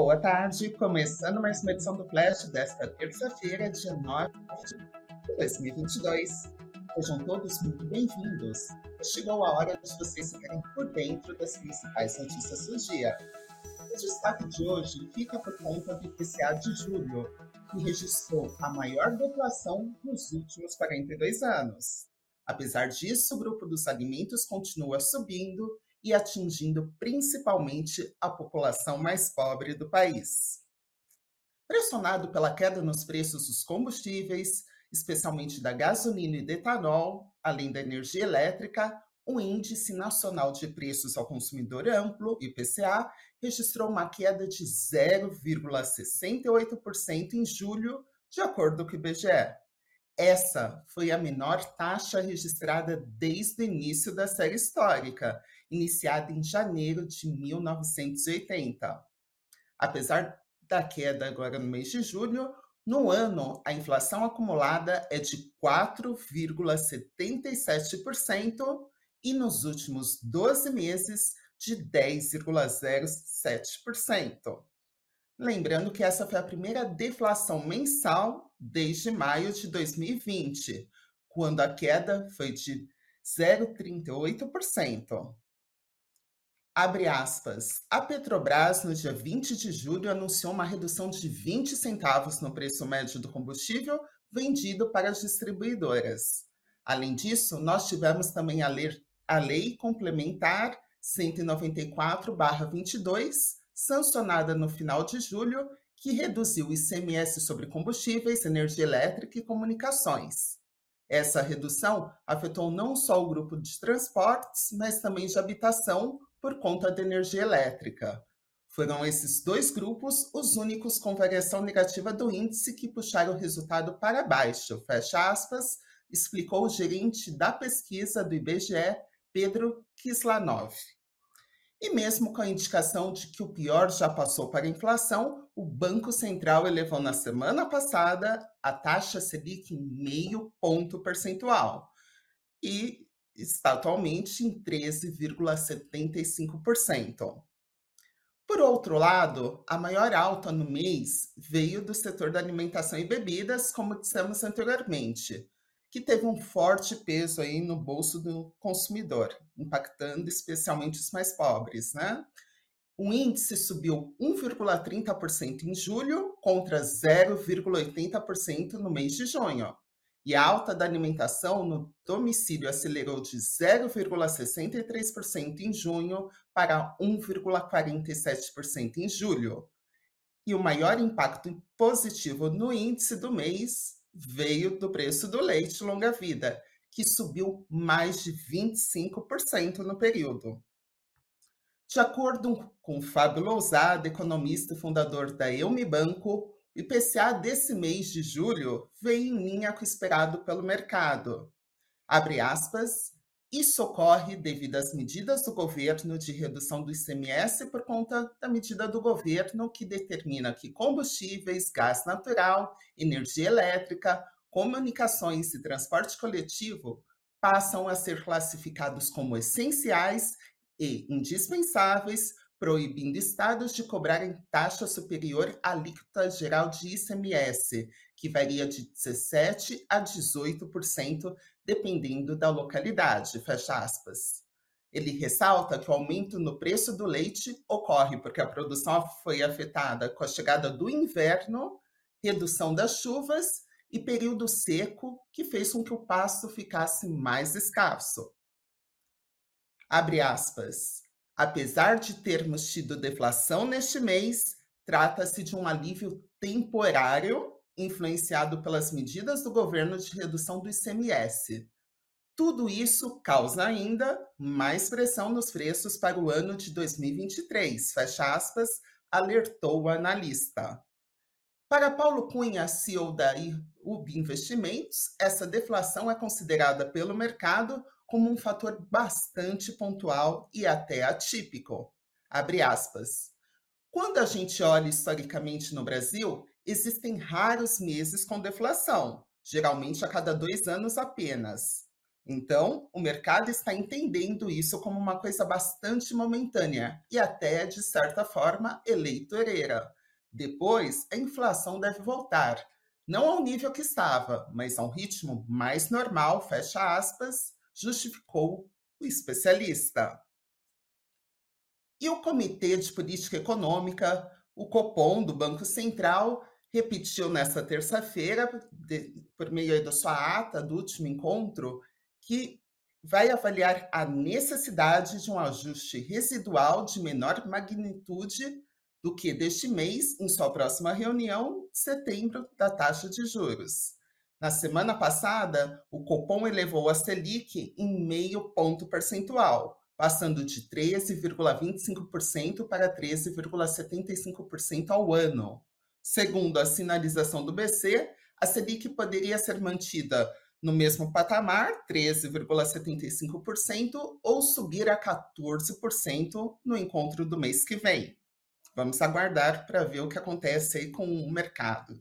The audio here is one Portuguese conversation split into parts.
Boa tarde, começando mais uma edição do Flash desta terça-feira, dia 9 de 2022. Sejam todos muito bem-vindos. Chegou a hora de vocês ficarem por dentro das principais notícias do dia. O destaque de hoje fica por conta do IPCA de julho, que registrou a maior deflação nos últimos 42 anos. Apesar disso, o grupo dos alimentos continua subindo e atingindo principalmente a população mais pobre do país. Pressionado pela queda nos preços dos combustíveis, especialmente da gasolina e do etanol, além da energia elétrica, o Índice Nacional de Preços ao Consumidor Amplo, IPCA, registrou uma queda de 0,68% em julho, de acordo com o IBGE. Essa foi a menor taxa registrada desde o início da série histórica, iniciada em janeiro de 1980. Apesar da queda agora no mês de julho, no ano a inflação acumulada é de 4,77% e nos últimos 12 meses de 10,07%. Lembrando que essa foi a primeira deflação mensal desde maio de 2020, quando a queda foi de 0,38%. Abre aspas. A Petrobras, no dia 20 de julho, anunciou uma redução de 20 centavos no preço médio do combustível vendido para as distribuidoras. Além disso, nós tivemos também a, ler, a Lei Complementar 194-22, sancionada no final de julho, que reduziu o ICMS sobre combustíveis, energia elétrica e comunicações. Essa redução afetou não só o grupo de transportes, mas também de habitação, por conta da energia elétrica. Foram esses dois grupos os únicos com variação negativa do índice que puxaram o resultado para baixo, fecha aspas, explicou o gerente da pesquisa do IBGE, Pedro Kislanov. E mesmo com a indicação de que o pior já passou para a inflação, o Banco Central elevou na semana passada a taxa Selic em meio ponto percentual. E está atualmente em 13,75%. Por outro lado, a maior alta no mês veio do setor da alimentação e bebidas, como dissemos anteriormente, que teve um forte peso aí no bolso do consumidor, impactando especialmente os mais pobres, né? O índice subiu 1,30% em julho contra 0,80% no mês de junho, e a alta da alimentação no domicílio acelerou de 0,63% em junho para 1,47% em julho. E o maior impacto positivo no índice do mês veio do preço do leite longa-vida, que subiu mais de 25% no período. De acordo com Fábio Lousada, economista e fundador da Eume Banco, o IPCA desse mês de julho veio em linha com o esperado pelo mercado. Abre aspas, isso ocorre devido às medidas do governo de redução do ICMS por conta da medida do governo que determina que combustíveis, gás natural, energia elétrica, comunicações e transporte coletivo passam a ser classificados como essenciais e indispensáveis proibindo estados de cobrarem taxa superior à alíquota geral de ICMS, que varia de 17% a 18%, dependendo da localidade, fecha aspas. Ele ressalta que o aumento no preço do leite ocorre porque a produção foi afetada com a chegada do inverno, redução das chuvas e período seco, que fez com que o pasto ficasse mais escasso. Abre aspas. Apesar de termos tido deflação neste mês, trata-se de um alívio temporário influenciado pelas medidas do governo de redução do ICMS. Tudo isso causa ainda mais pressão nos preços para o ano de 2023, fecha aspas, alertou o analista. Para Paulo Cunha, CEO da UB Investimentos, essa deflação é considerada pelo mercado como um fator bastante pontual e até atípico. Abre aspas. Quando a gente olha historicamente no Brasil, existem raros meses com deflação, geralmente a cada dois anos apenas. Então, o mercado está entendendo isso como uma coisa bastante momentânea e até, de certa forma, eleitoreira. Depois, a inflação deve voltar, não ao nível que estava, mas a um ritmo mais normal, fecha aspas, justificou o especialista. E o Comitê de Política Econômica, o Copom do Banco Central, repetiu nesta terça-feira, por meio da sua ata do último encontro, que vai avaliar a necessidade de um ajuste residual de menor magnitude do que deste mês, em sua próxima reunião setembro da taxa de juros. Na semana passada, o Copom elevou a Selic em meio ponto percentual, passando de 13,25% para 13,75% ao ano. Segundo a sinalização do BC, a Selic poderia ser mantida no mesmo patamar, 13,75%, ou subir a 14% no encontro do mês que vem. Vamos aguardar para ver o que acontece aí com o mercado.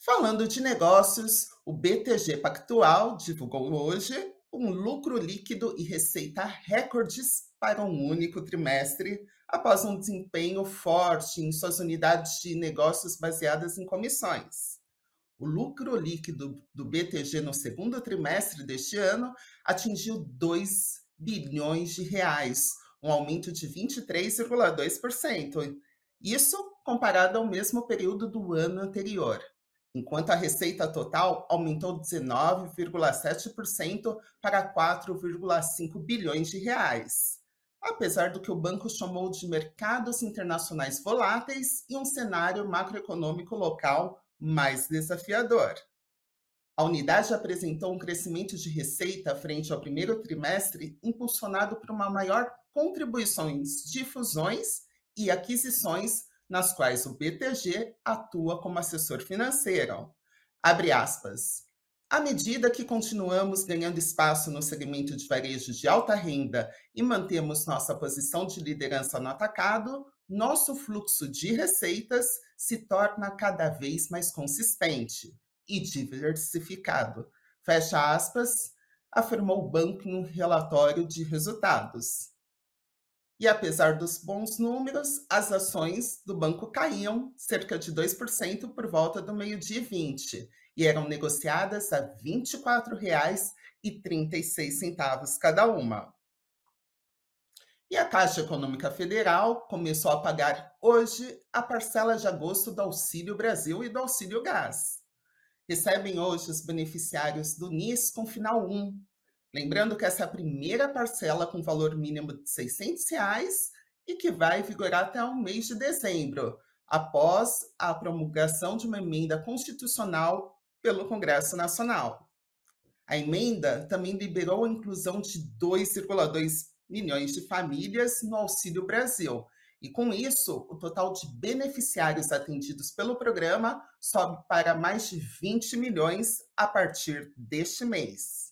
Falando de negócios, o BTG Pactual divulgou hoje um lucro líquido e receita recordes para um único trimestre, após um desempenho forte em suas unidades de negócios baseadas em comissões. O lucro líquido do BTG no segundo trimestre deste ano atingiu 2 bilhões de reais, um aumento de 23,2%. Isso comparado ao mesmo período do ano anterior, enquanto a receita total aumentou 19,7% para 4,5 bilhões de reais. Apesar do que o banco chamou de mercados internacionais voláteis e um cenário macroeconômico local mais desafiador. A unidade apresentou um crescimento de receita frente ao primeiro trimestre, impulsionado por uma maior contribuições de fusões e aquisições, nas quais o BTG atua como assessor financeiro. Abre aspas. À medida que continuamos ganhando espaço no segmento de varejo de alta renda e mantemos nossa posição de liderança no atacado, nosso fluxo de receitas se torna cada vez mais consistente e diversificado. Fecha aspas, afirmou o banco no relatório de resultados. E apesar dos bons números, as ações do banco caíam cerca de 2% por volta do meio-dia 20 e eram negociadas a R$ 24,36 cada uma. E a Caixa Econômica Federal começou a pagar hoje a parcela de agosto do Auxílio Brasil e do Auxílio Gás. Recebem hoje os beneficiários do NIS com final 1. Lembrando que essa é primeira parcela com valor mínimo de 600 reais e que vai vigorar até o mês de dezembro, após a promulgação de uma emenda constitucional pelo Congresso Nacional. A emenda também liberou a inclusão de 2,2 milhões de famílias no Auxílio Brasil. E com isso, o total de beneficiários atendidos pelo programa sobe para mais de 20 milhões a partir deste mês.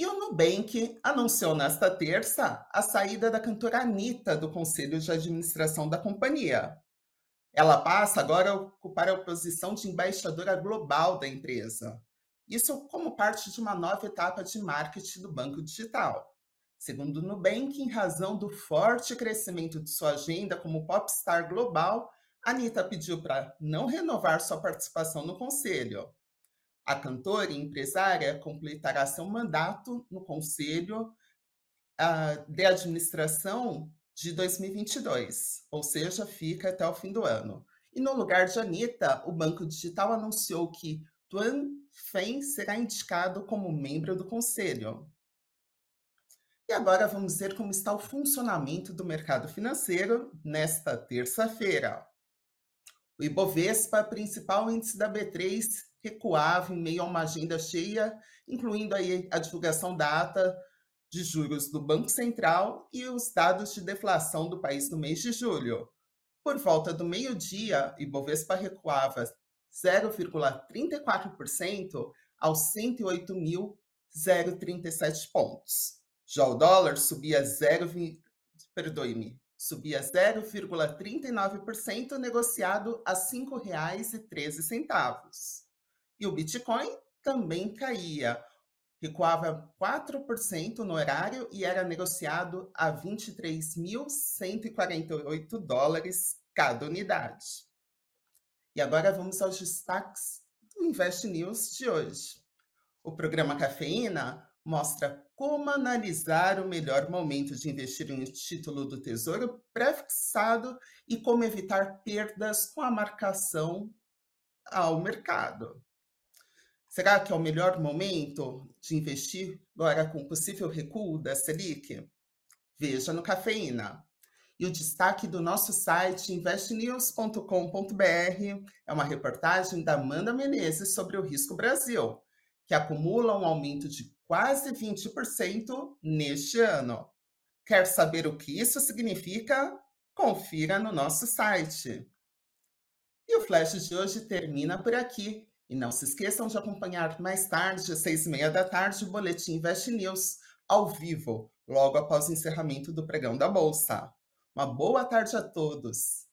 E o Nubank anunciou nesta terça a saída da cantora Anitta do conselho de administração da companhia. Ela passa agora a ocupar a posição de embaixadora global da empresa. Isso como parte de uma nova etapa de marketing do banco digital. Segundo o Nubank, em razão do forte crescimento de sua agenda como popstar global, Anitta pediu para não renovar sua participação no conselho. A cantora e empresária completará seu mandato no conselho uh, de administração de 2022, ou seja, fica até o fim do ano. E no lugar de Anitta, o Banco Digital anunciou que Tuan Fen será indicado como membro do conselho. E agora vamos ver como está o funcionamento do mercado financeiro nesta terça-feira. O Ibovespa, principal índice da B3, recuava em meio a uma agenda cheia, incluindo aí a divulgação da ata de juros do Banco Central e os dados de deflação do país no mês de julho. Por volta do meio-dia, Ibovespa recuava 0,34% aos 108.037 pontos. Já o dólar subia 0, perdoe-me, subia 0,39% negociado a R$ 5,13. E o Bitcoin também caía recuava 4% no horário e era negociado a 23.148 dólares cada unidade. E agora vamos aos destaques do Invest News de hoje. O programa Cafeína mostra como analisar o melhor momento de investir em um título do Tesouro pré-fixado e como evitar perdas com a marcação ao mercado. Será que é o melhor momento de investir agora com possível recuo da Selic? Veja no Cafeína. E o destaque do nosso site investnews.com.br é uma reportagem da Amanda Menezes sobre o Risco Brasil, que acumula um aumento de quase 20% neste ano. Quer saber o que isso significa? Confira no nosso site. E o Flash de hoje termina por aqui. E não se esqueçam de acompanhar mais tarde, às seis e meia da tarde, o Boletim Invest News, ao vivo, logo após o encerramento do pregão da Bolsa. Uma boa tarde a todos!